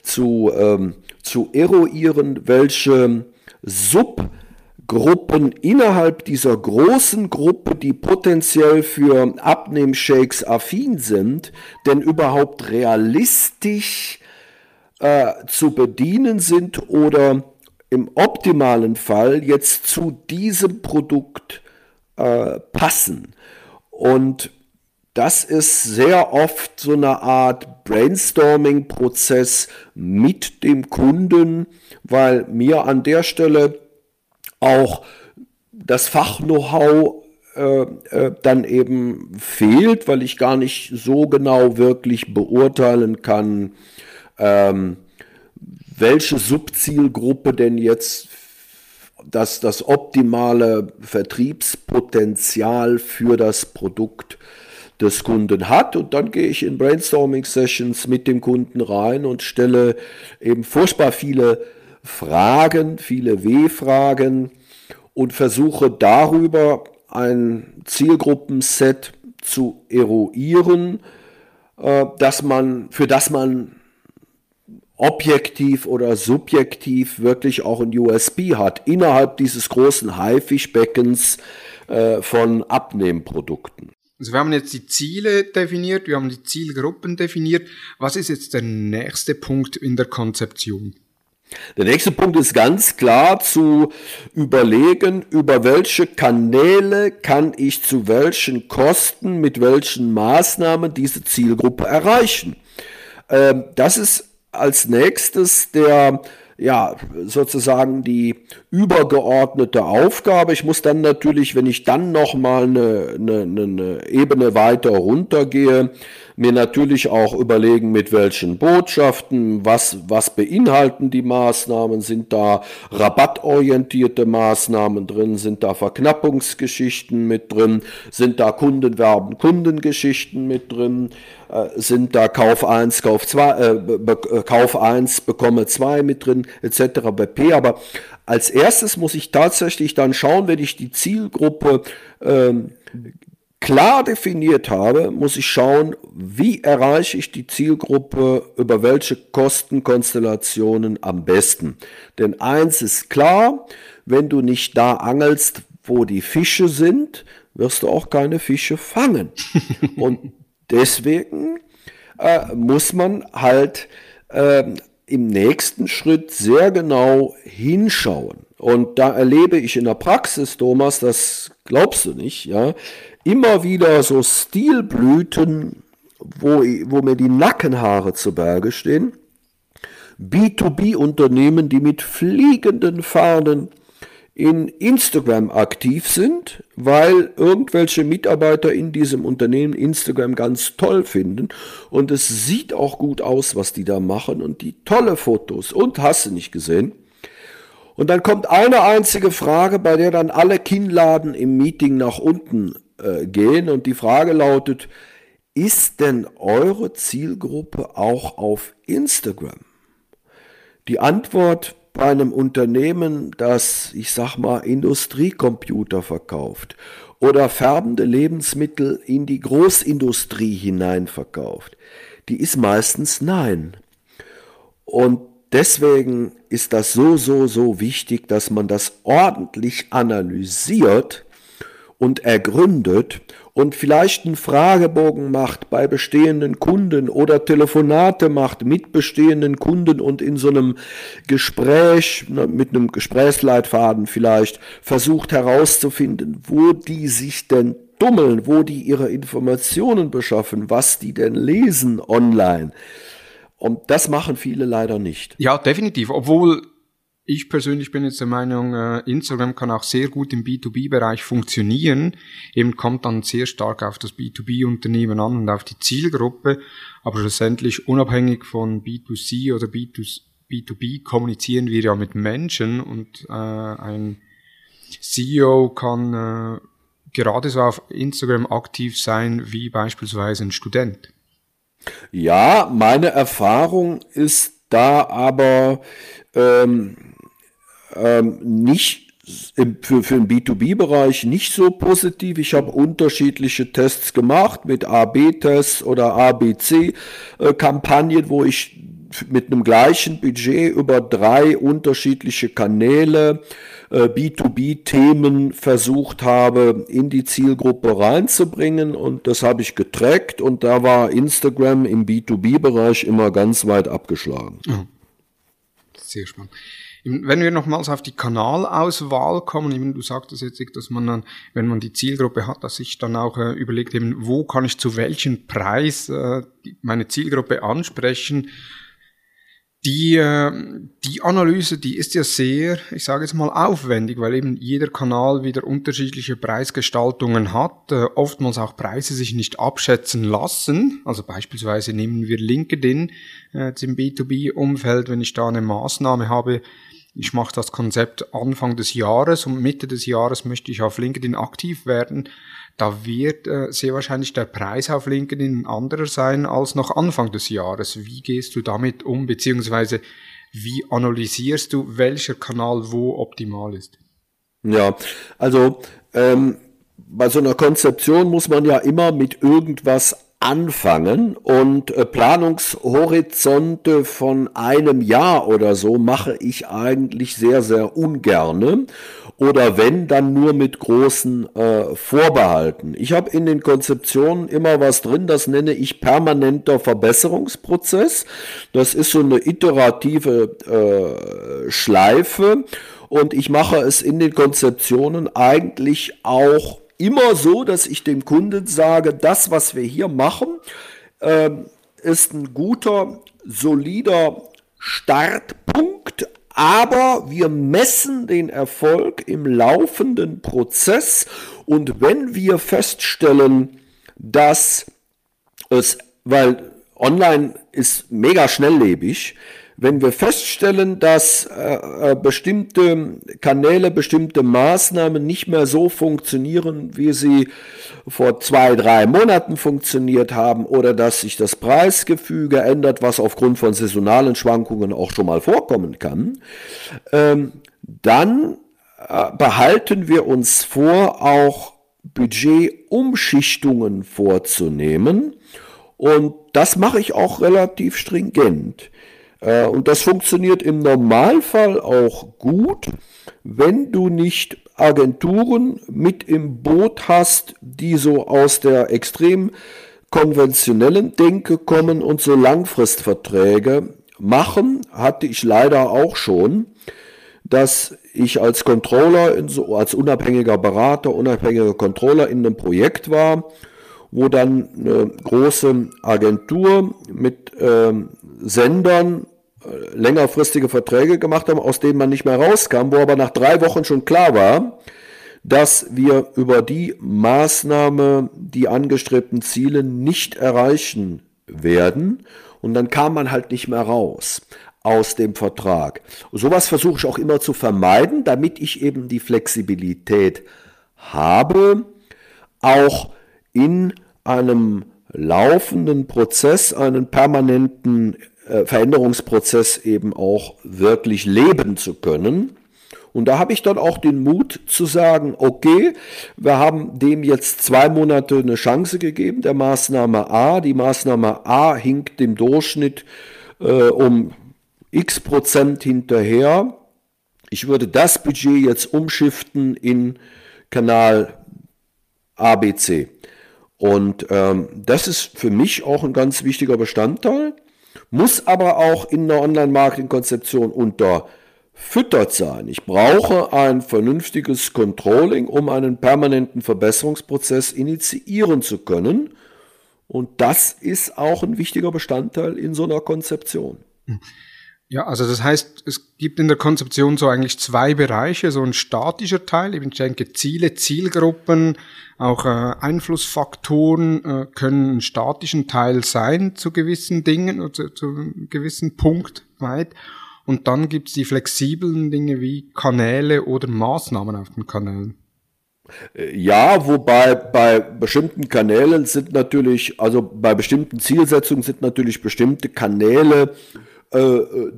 zu, ähm, zu eruieren, welche Subgruppen innerhalb dieser großen Gruppe, die potenziell für Abnehmshakes affin sind, denn überhaupt realistisch äh, zu bedienen sind oder im optimalen Fall jetzt zu diesem Produkt äh, passen. Und das ist sehr oft so eine Art Brainstorming-Prozess mit dem Kunden, weil mir an der Stelle auch das Fach-Know-how äh, äh, dann eben fehlt, weil ich gar nicht so genau wirklich beurteilen kann, ähm, welche Subzielgruppe denn jetzt das, das optimale Vertriebspotenzial für das Produkt des Kunden hat. Und dann gehe ich in Brainstorming-Sessions mit dem Kunden rein und stelle eben furchtbar viele Fragen, viele W-Fragen und versuche darüber ein Zielgruppenset zu eruieren, äh, dass man, für das man objektiv oder subjektiv wirklich auch ein USB hat, innerhalb dieses großen Haifischbeckens äh, von Abnehmprodukten. Also wir haben jetzt die Ziele definiert, wir haben die Zielgruppen definiert. Was ist jetzt der nächste Punkt in der Konzeption? Der nächste Punkt ist ganz klar zu überlegen, über welche Kanäle kann ich zu welchen Kosten, mit welchen Maßnahmen diese Zielgruppe erreichen. Ähm, das ist als nächstes der ja, sozusagen die übergeordnete Aufgabe. Ich muss dann natürlich, wenn ich dann nochmal eine, eine, eine Ebene weiter runtergehe, mir natürlich auch überlegen, mit welchen Botschaften, was, was beinhalten die Maßnahmen, sind da rabattorientierte Maßnahmen drin, sind da Verknappungsgeschichten mit drin, sind da Kundenwerben, Kundengeschichten mit drin, äh, sind da Kauf 1, Kauf 2, äh, äh, Kauf 1, bekomme 2 mit drin, etc. pp. Aber als erstes muss ich tatsächlich dann schauen, wenn ich die Zielgruppe ähm, klar definiert habe, muss ich schauen, wie erreiche ich die Zielgruppe über welche Kostenkonstellationen am besten. Denn eins ist klar, wenn du nicht da angelst, wo die Fische sind, wirst du auch keine Fische fangen. <laughs> Und deswegen äh, muss man halt äh, im nächsten Schritt sehr genau hinschauen. Und da erlebe ich in der Praxis, Thomas, das glaubst du nicht, ja, immer wieder so Stilblüten, wo, wo mir die Nackenhaare zu Berge stehen. B2B-Unternehmen, die mit fliegenden Fahnen in Instagram aktiv sind, weil irgendwelche Mitarbeiter in diesem Unternehmen Instagram ganz toll finden und es sieht auch gut aus, was die da machen und die tolle Fotos und hast du nicht gesehen. Und dann kommt eine einzige Frage, bei der dann alle Kinnladen im Meeting nach unten äh, gehen und die Frage lautet, ist denn eure Zielgruppe auch auf Instagram? Die Antwort bei einem Unternehmen, das, ich sag mal, Industriecomputer verkauft oder färbende Lebensmittel in die Großindustrie hinein verkauft, die ist meistens nein. Und deswegen ist das so, so, so wichtig, dass man das ordentlich analysiert und ergründet und vielleicht einen Fragebogen macht bei bestehenden Kunden oder Telefonate macht mit bestehenden Kunden und in so einem Gespräch, ne, mit einem Gesprächsleitfaden vielleicht, versucht herauszufinden, wo die sich denn dummeln, wo die ihre Informationen beschaffen, was die denn lesen online. Und das machen viele leider nicht. Ja, definitiv. Obwohl ich persönlich bin jetzt der Meinung, äh, Instagram kann auch sehr gut im B2B-Bereich funktionieren. Eben kommt dann sehr stark auf das B2B-Unternehmen an und auf die Zielgruppe. Aber schlussendlich unabhängig von B2C oder B2B kommunizieren wir ja mit Menschen und äh, ein CEO kann äh, gerade so auf Instagram aktiv sein wie beispielsweise ein Student. Ja, meine Erfahrung ist da aber ähm, ähm, nicht für, für den B2B-Bereich nicht so positiv. Ich habe unterschiedliche Tests gemacht mit A-B-Tests oder ABC-Kampagnen, wo ich mit einem gleichen Budget über drei unterschiedliche Kanäle äh, B2B-Themen versucht habe, in die Zielgruppe reinzubringen. Und das habe ich getrackt und da war Instagram im B2B-Bereich immer ganz weit abgeschlagen. Sehr spannend. Wenn wir nochmals auf die Kanalauswahl kommen, eben, du sagtest jetzt, dass man dann, wenn man die Zielgruppe hat, dass sich dann auch äh, überlegt, eben, wo kann ich zu welchem Preis äh, meine Zielgruppe ansprechen. Die, äh, die Analyse, die ist ja sehr, ich sage jetzt mal, aufwendig, weil eben jeder Kanal wieder unterschiedliche Preisgestaltungen hat, äh, oftmals auch Preise sich nicht abschätzen lassen. Also beispielsweise nehmen wir LinkedIn äh, im B2B-Umfeld, wenn ich da eine Maßnahme habe, ich mache das Konzept Anfang des Jahres und Mitte des Jahres möchte ich auf LinkedIn aktiv werden, da wird äh, sehr wahrscheinlich der Preis auf LinkedIn ein anderer sein als noch Anfang des Jahres. Wie gehst du damit um, beziehungsweise wie analysierst du, welcher Kanal wo optimal ist? Ja, also ähm, bei so einer Konzeption muss man ja immer mit irgendwas anfangen und äh, Planungshorizonte von einem Jahr oder so mache ich eigentlich sehr, sehr ungerne oder wenn, dann nur mit großen äh, Vorbehalten. Ich habe in den Konzeptionen immer was drin, das nenne ich permanenter Verbesserungsprozess. Das ist so eine iterative äh, Schleife und ich mache es in den Konzeptionen eigentlich auch immer so, dass ich dem Kunden sage, das, was wir hier machen, äh, ist ein guter, solider Startpunkt, aber wir messen den Erfolg im laufenden Prozess. Und wenn wir feststellen, dass es, weil online ist mega schnelllebig, wenn wir feststellen, dass äh, äh, bestimmte Kanäle, bestimmte Maßnahmen nicht mehr so funktionieren, wie sie vor zwei, drei Monaten funktioniert haben, oder dass sich das Preisgefüge ändert, was aufgrund von saisonalen Schwankungen auch schon mal vorkommen kann, ähm, dann äh, behalten wir uns vor, auch Budgetumschichtungen vorzunehmen. Und das mache ich auch relativ stringent. Äh, und das funktioniert im Normalfall auch gut, wenn du nicht Agenturen mit im Boot hast, die so aus der extrem konventionellen Denke kommen und so Langfristverträge machen, hatte ich leider auch schon, dass ich als Controller, so, als unabhängiger Berater, unabhängiger Controller in einem Projekt war, wo dann eine große Agentur mit ähm, Sendern äh, längerfristige Verträge gemacht haben, aus denen man nicht mehr rauskam, wo aber nach drei Wochen schon klar war, dass wir über die Maßnahme die angestrebten Ziele nicht erreichen werden. Und dann kam man halt nicht mehr raus aus dem Vertrag. Sowas versuche ich auch immer zu vermeiden, damit ich eben die Flexibilität habe, auch in einem laufenden Prozess einen permanenten äh, Veränderungsprozess eben auch wirklich leben zu können. Und da habe ich dann auch den Mut zu sagen, okay, wir haben dem jetzt zwei Monate eine Chance gegeben, der Maßnahme A. Die Maßnahme A hinkt dem Durchschnitt äh, um x Prozent hinterher. Ich würde das Budget jetzt umschiften in Kanal ABC. Und ähm, das ist für mich auch ein ganz wichtiger Bestandteil muss aber auch in der Online-Marketing-Konzeption unterfüttert sein. Ich brauche ein vernünftiges Controlling, um einen permanenten Verbesserungsprozess initiieren zu können. Und das ist auch ein wichtiger Bestandteil in so einer Konzeption. Ja, also das heißt, es gibt in der Konzeption so eigentlich zwei Bereiche, so ein statischer Teil, ich denke Ziele, Zielgruppen, auch äh, Einflussfaktoren äh, können einen statischen Teil sein zu gewissen Dingen oder zu, zu einem gewissen Punkt weit. Und dann gibt's die flexiblen Dinge wie Kanäle oder Maßnahmen auf den Kanälen. Äh, ja, wobei bei bestimmten Kanälen sind natürlich, also bei bestimmten Zielsetzungen sind natürlich bestimmte Kanäle äh, äh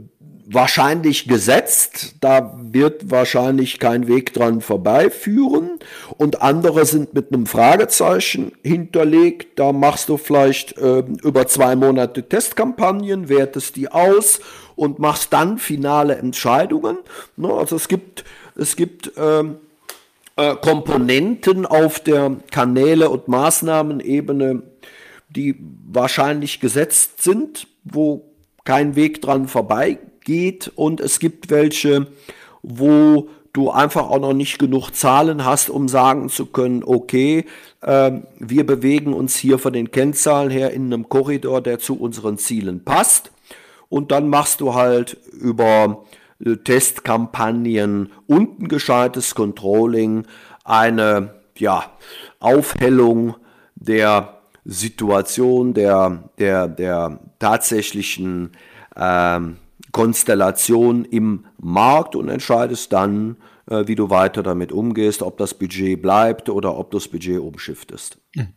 wahrscheinlich gesetzt, da wird wahrscheinlich kein Weg dran vorbeiführen. Und andere sind mit einem Fragezeichen hinterlegt, da machst du vielleicht äh, über zwei Monate Testkampagnen, wertest die aus und machst dann finale Entscheidungen. Ne, also es gibt, es gibt ähm, äh, Komponenten auf der Kanäle- und Maßnahmenebene, die wahrscheinlich gesetzt sind, wo kein Weg dran vorbeigeht geht und es gibt welche, wo du einfach auch noch nicht genug Zahlen hast, um sagen zu können, okay, äh, wir bewegen uns hier von den Kennzahlen her in einem Korridor, der zu unseren Zielen passt. Und dann machst du halt über äh, Testkampagnen und ein gescheites Controlling eine ja, Aufhellung der Situation, der, der, der tatsächlichen ähm, Konstellation im Markt und entscheidest dann, äh, wie du weiter damit umgehst, ob das Budget bleibt oder ob du das Budget umschiftest. Hm.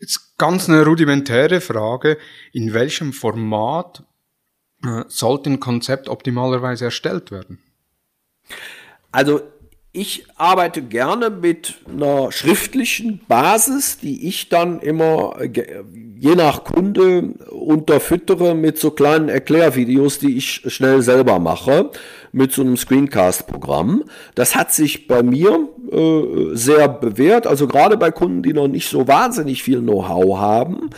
Jetzt ganz eine rudimentäre Frage. In welchem Format äh, sollte ein Konzept optimalerweise erstellt werden? Also ich arbeite gerne mit einer schriftlichen Basis, die ich dann immer je nach Kunde unterfüttere mit so kleinen Erklärvideos, die ich schnell selber mache, mit so einem Screencast-Programm. Das hat sich bei mir äh, sehr bewährt. Also gerade bei Kunden, die noch nicht so wahnsinnig viel Know-how haben,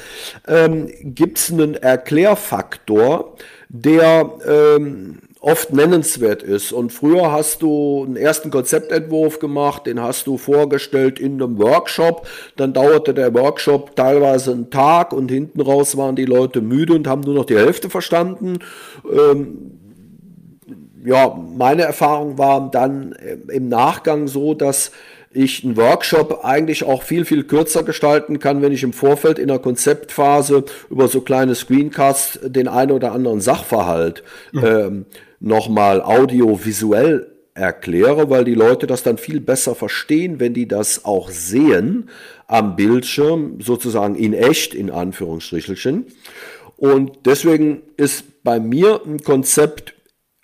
ähm, gibt es einen Erklärfaktor, der ähm, oft nennenswert ist. Und früher hast du einen ersten Konzeptentwurf gemacht, den hast du vorgestellt in einem Workshop. Dann dauerte der Workshop teilweise einen Tag und hinten raus waren die Leute müde und haben nur noch die Hälfte verstanden. Ähm, ja, meine Erfahrung war dann im Nachgang so, dass ich einen Workshop eigentlich auch viel, viel kürzer gestalten kann, wenn ich im Vorfeld in der Konzeptphase über so kleine Screencasts den einen oder anderen Sachverhalt mhm. ähm, nochmal audiovisuell erkläre, weil die Leute das dann viel besser verstehen, wenn die das auch sehen am Bildschirm, sozusagen in echt, in Anführungsstrichelchen. Und deswegen ist bei mir ein Konzept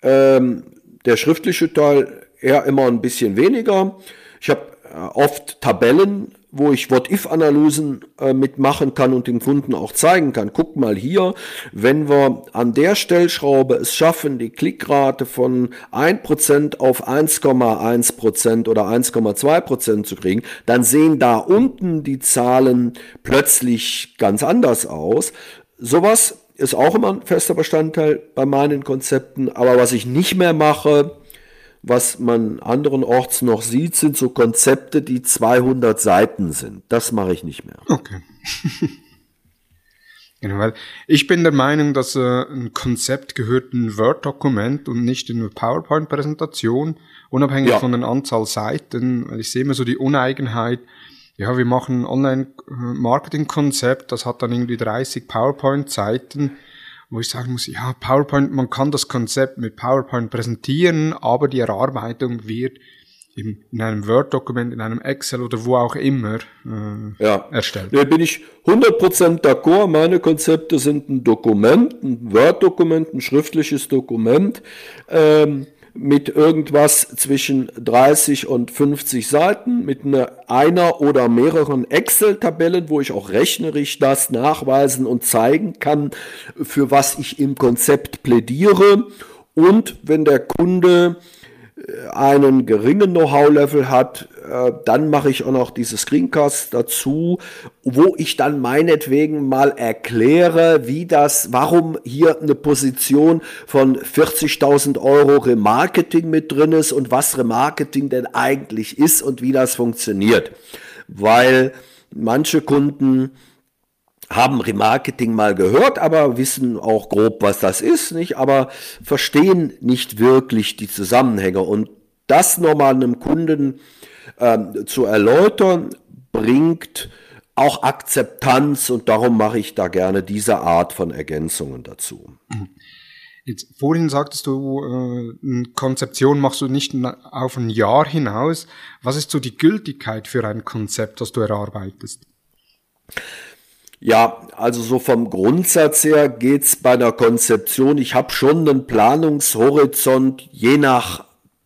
ähm, der schriftliche Teil eher immer ein bisschen weniger. Ich habe oft Tabellen wo ich What-If-Analysen äh, mitmachen kann und den Kunden auch zeigen kann. Guck mal hier, wenn wir an der Stellschraube es schaffen, die Klickrate von 1% auf 1,1% oder 1,2% zu kriegen, dann sehen da unten die Zahlen plötzlich ganz anders aus. Sowas ist auch immer ein fester Bestandteil bei meinen Konzepten, aber was ich nicht mehr mache, was man anderenorts noch sieht, sind so Konzepte, die 200 Seiten sind. Das mache ich nicht mehr. Okay. <laughs> genau, weil ich bin der Meinung, dass äh, ein Konzept gehört ein Word-Dokument und nicht in eine PowerPoint-Präsentation, unabhängig ja. von der Anzahl Seiten, weil ich sehe immer so die Uneigenheit, ja, wir machen ein Online-Marketing-Konzept, das hat dann irgendwie 30 PowerPoint-Seiten wo ich sagen muss, ja, PowerPoint, man kann das Konzept mit PowerPoint präsentieren, aber die Erarbeitung wird in, einem Word-Dokument, in einem Excel oder wo auch immer äh, ja. erstellt. Da bin ich 100% d'accord. Meine Konzepte sind ein Dokument, ein Word-Dokument, ein schriftliches Dokument. Ähm, mit irgendwas zwischen 30 und 50 Seiten, mit einer, einer oder mehreren Excel-Tabellen, wo ich auch rechnerisch das nachweisen und zeigen kann, für was ich im Konzept plädiere. Und wenn der Kunde einen geringen Know-how-Level hat, äh, dann mache ich auch noch diese Screencasts dazu, wo ich dann meinetwegen mal erkläre, wie das, warum hier eine Position von 40.000 Euro Remarketing mit drin ist und was Remarketing denn eigentlich ist und wie das funktioniert. Weil manche Kunden haben Remarketing mal gehört, aber wissen auch grob, was das ist, nicht? Aber verstehen nicht wirklich die Zusammenhänge. Und das nochmal einem Kunden ähm, zu erläutern, bringt auch Akzeptanz und darum mache ich da gerne diese Art von Ergänzungen dazu. Jetzt vorhin sagtest du, äh, Konzeption machst du nicht auf ein Jahr hinaus. Was ist so die Gültigkeit für ein Konzept, das du erarbeitest? Ja, also so vom Grundsatz her geht's bei der Konzeption. Ich habe schon einen Planungshorizont je nach,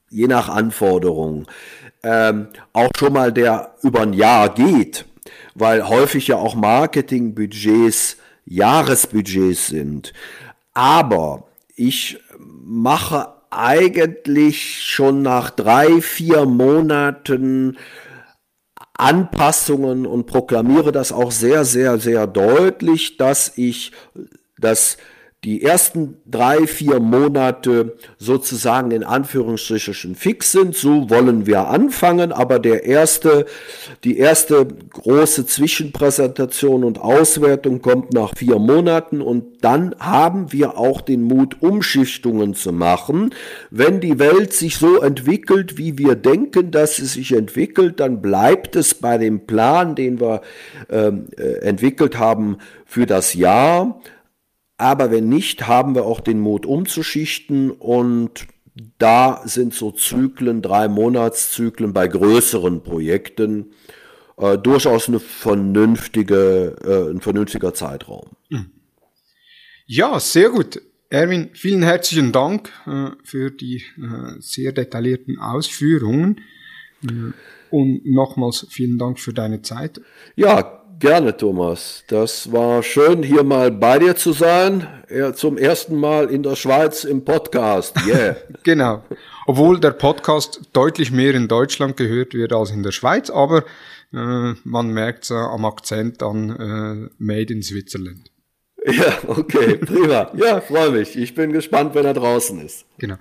je nach Anforderung. Ähm, auch schon mal der über ein Jahr geht, weil häufig ja auch Marketingbudgets Jahresbudgets sind. Aber ich mache eigentlich schon nach drei, vier Monaten Anpassungen und proklamiere das auch sehr, sehr, sehr deutlich, dass ich das die ersten drei, vier Monate sozusagen in Anführungsstrichen fix sind. So wollen wir anfangen, aber der erste, die erste große Zwischenpräsentation und Auswertung kommt nach vier Monaten und dann haben wir auch den Mut, Umschichtungen zu machen. Wenn die Welt sich so entwickelt, wie wir denken, dass sie sich entwickelt, dann bleibt es bei dem Plan, den wir ähm, äh, entwickelt haben für das Jahr Aber wenn nicht, haben wir auch den Mut umzuschichten und da sind so Zyklen, drei Monatszyklen bei größeren Projekten äh, durchaus eine vernünftige, äh, ein vernünftiger Zeitraum. Hm. Ja, sehr gut. Erwin, vielen herzlichen Dank äh, für die äh, sehr detaillierten Ausführungen. Äh, und nochmals vielen Dank für deine Zeit. Ja, gerne, Thomas. Das war schön, hier mal bei dir zu sein. Ja, zum ersten Mal in der Schweiz im Podcast. <laughs> Yeah. genau. Obwohl der Podcast deutlich mehr in Deutschland gehört wird als in der Schweiz, aber äh, man merkt es am Akzent an äh, Made in Switzerland. Ja, okay, prima. Ja, freue mich. Ich bin gespannt, wenn er draußen ist. Genau.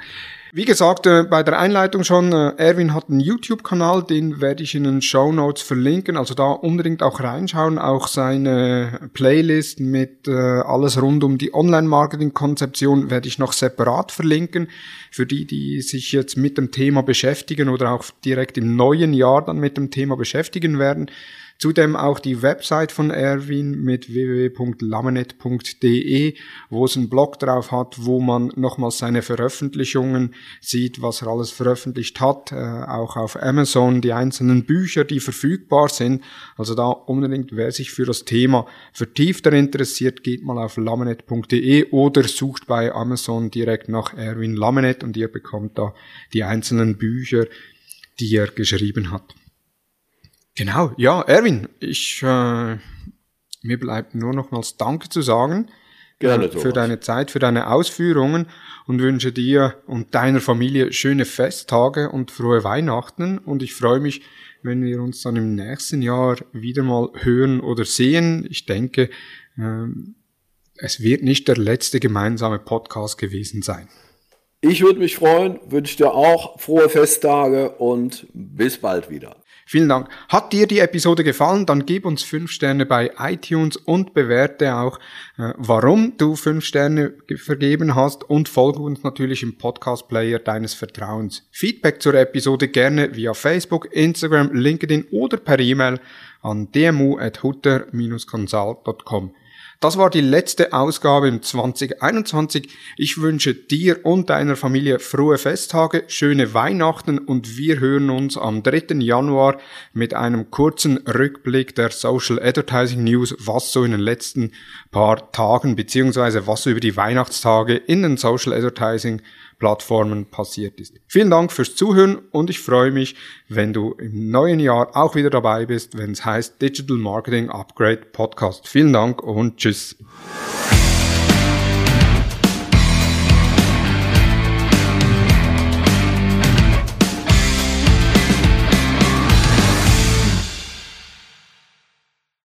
Wie gesagt, äh, bei der Einleitung schon, äh, Erwin hat einen YouTube-Kanal, den werde ich in den Show Notes verlinken. Also da unbedingt auch reinschauen. Auch seine Playlist mit äh, alles rund um die Online-Marketing-Konzeption werde ich noch separat verlinken. Für die, die sich jetzt mit dem Thema beschäftigen oder auch direkt im neuen Jahr dann mit dem Thema beschäftigen werden. Zudem auch die Website von Erwin mit www.lamenet.de, wo es einen Blog drauf hat, wo man nochmals seine Veröffentlichungen sieht, was er alles veröffentlicht hat, äh, auch auf Amazon die einzelnen Bücher, die verfügbar sind. Also da unbedingt, wer sich für das Thema vertiefter interessiert, geht mal auf lamenet.de oder sucht bei Amazon direkt nach Erwin Lamenet und ihr bekommt da die einzelnen Bücher, die er geschrieben hat. Genau, ja, Erwin, ich, äh, mir bleibt nur nochmals Danke zu sagen. Gerne, äh, für deine Zeit, für deine Ausführungen und wünsche dir und deiner Familie schöne Festtage und frohe Weihnachten und ich freue mich, wenn wir uns dann im nächsten Jahr wieder mal hören oder sehen. Ich denke, ähm, es wird nicht der letzte gemeinsame Podcast gewesen sein. Ich würde mich freuen, wünsche dir auch frohe Festtage und bis bald wieder. Vielen Dank. Hat dir die Episode gefallen, dann gib uns fünf Sterne bei iTunes und bewerte auch, äh, warum du fünf Sterne vergeben hast und folge uns natürlich im Podcast-Player deines Vertrauens. Feedback zur Episode gerne via Facebook, Instagram, LinkedIn oder per E-Mail an dmu.hutter-consult.com. Das war die letzte Ausgabe im 2021. Ich wünsche dir und deiner Familie frohe Festtage, schöne Weihnachten und wir hören uns am 3. Januar mit einem kurzen Rückblick der Social Advertising News, was so in den letzten paar Tagen beziehungsweise was über die Weihnachtstage in den Social Advertising Plattformen passiert ist. Vielen Dank fürs Zuhören und ich freue mich, wenn du im neuen Jahr auch wieder dabei bist, wenn es heißt Digital Marketing Upgrade Podcast. Vielen Dank und tschüss.